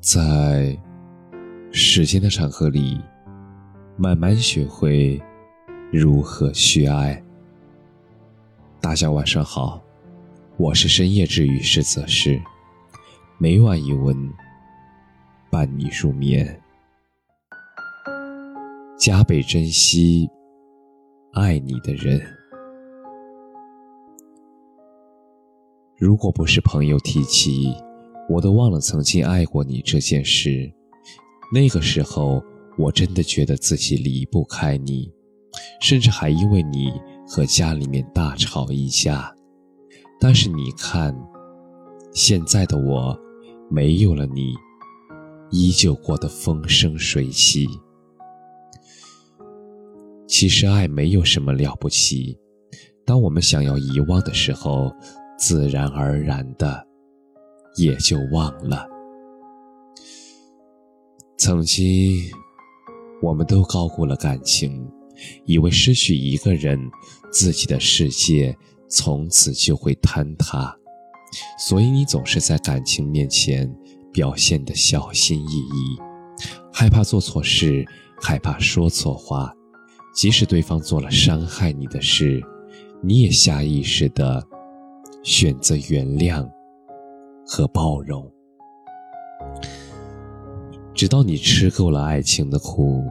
在时间的长河里，慢慢学会如何去爱。大家晚上好，我是深夜治愈师泽师，每晚一文伴你入眠，加倍珍惜爱你的人。如果不是朋友提起。我都忘了曾经爱过你这件事，那个时候我真的觉得自己离不开你，甚至还因为你和家里面大吵一架。但是你看，现在的我，没有了你，依旧过得风生水起。其实爱没有什么了不起，当我们想要遗忘的时候，自然而然的。也就忘了。曾经，我们都高估了感情，以为失去一个人，自己的世界从此就会坍塌。所以，你总是在感情面前表现的小心翼翼，害怕做错事，害怕说错话。即使对方做了伤害你的事，你也下意识的选择原谅。和包容，直到你吃够了爱情的苦，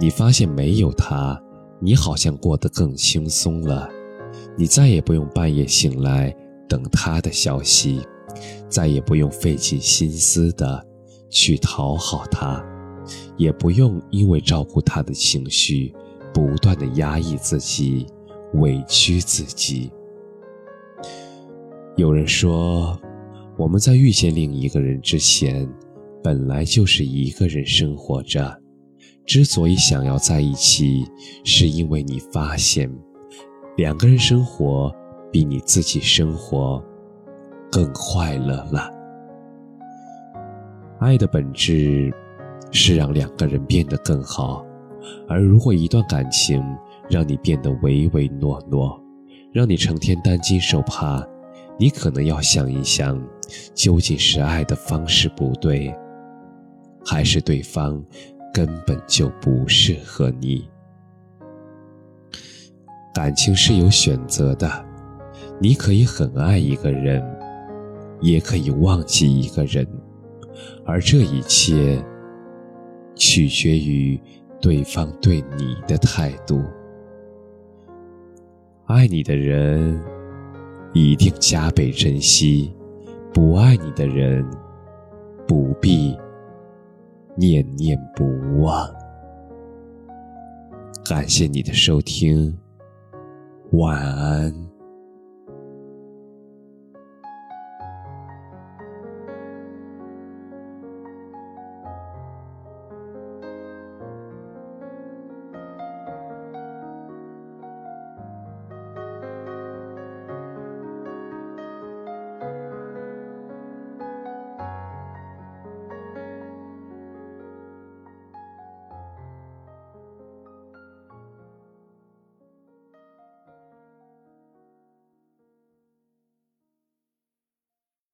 你发现没有他，你好像过得更轻松了。你再也不用半夜醒来等他的消息，再也不用费尽心思的去讨好他，也不用因为照顾他的情绪不断的压抑自己、委屈自己。有人说。我们在遇见另一个人之前，本来就是一个人生活着。之所以想要在一起，是因为你发现，两个人生活比你自己生活更快乐了。爱的本质是让两个人变得更好，而如果一段感情让你变得唯唯诺诺，让你成天担惊受怕。你可能要想一想，究竟是爱的方式不对，还是对方根本就不适合你？感情是有选择的，你可以很爱一个人，也可以忘记一个人，而这一切取决于对方对你的态度。爱你的人。一定加倍珍惜，不爱你的人，不必念念不忘。感谢你的收听，晚安。